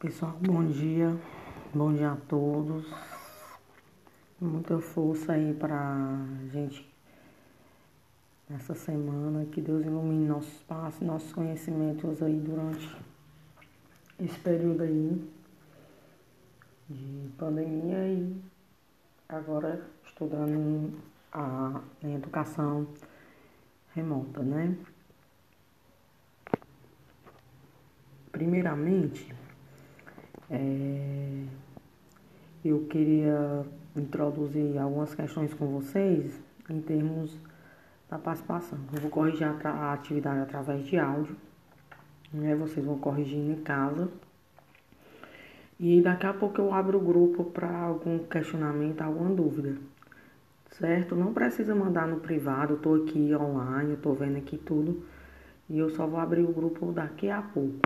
Pessoal, bom dia. Bom dia a todos. Muita força aí pra gente nessa semana. Que Deus ilumine nossos passos, nossos conhecimentos aí durante esse período aí de pandemia e agora estudando a, a educação remota, né? Primeiramente, é, eu queria introduzir algumas questões com vocês em termos da participação. Eu vou corrigir a, atividade através de áudio, né? Vocês vão corrigir em casa. E daqui a pouco eu abro o grupo para algum questionamento, alguma dúvida. Certo? Não precisa mandar no privado, eu tô aqui online, eu tô vendo aqui tudo. E eu só vou abrir o grupo daqui a pouco.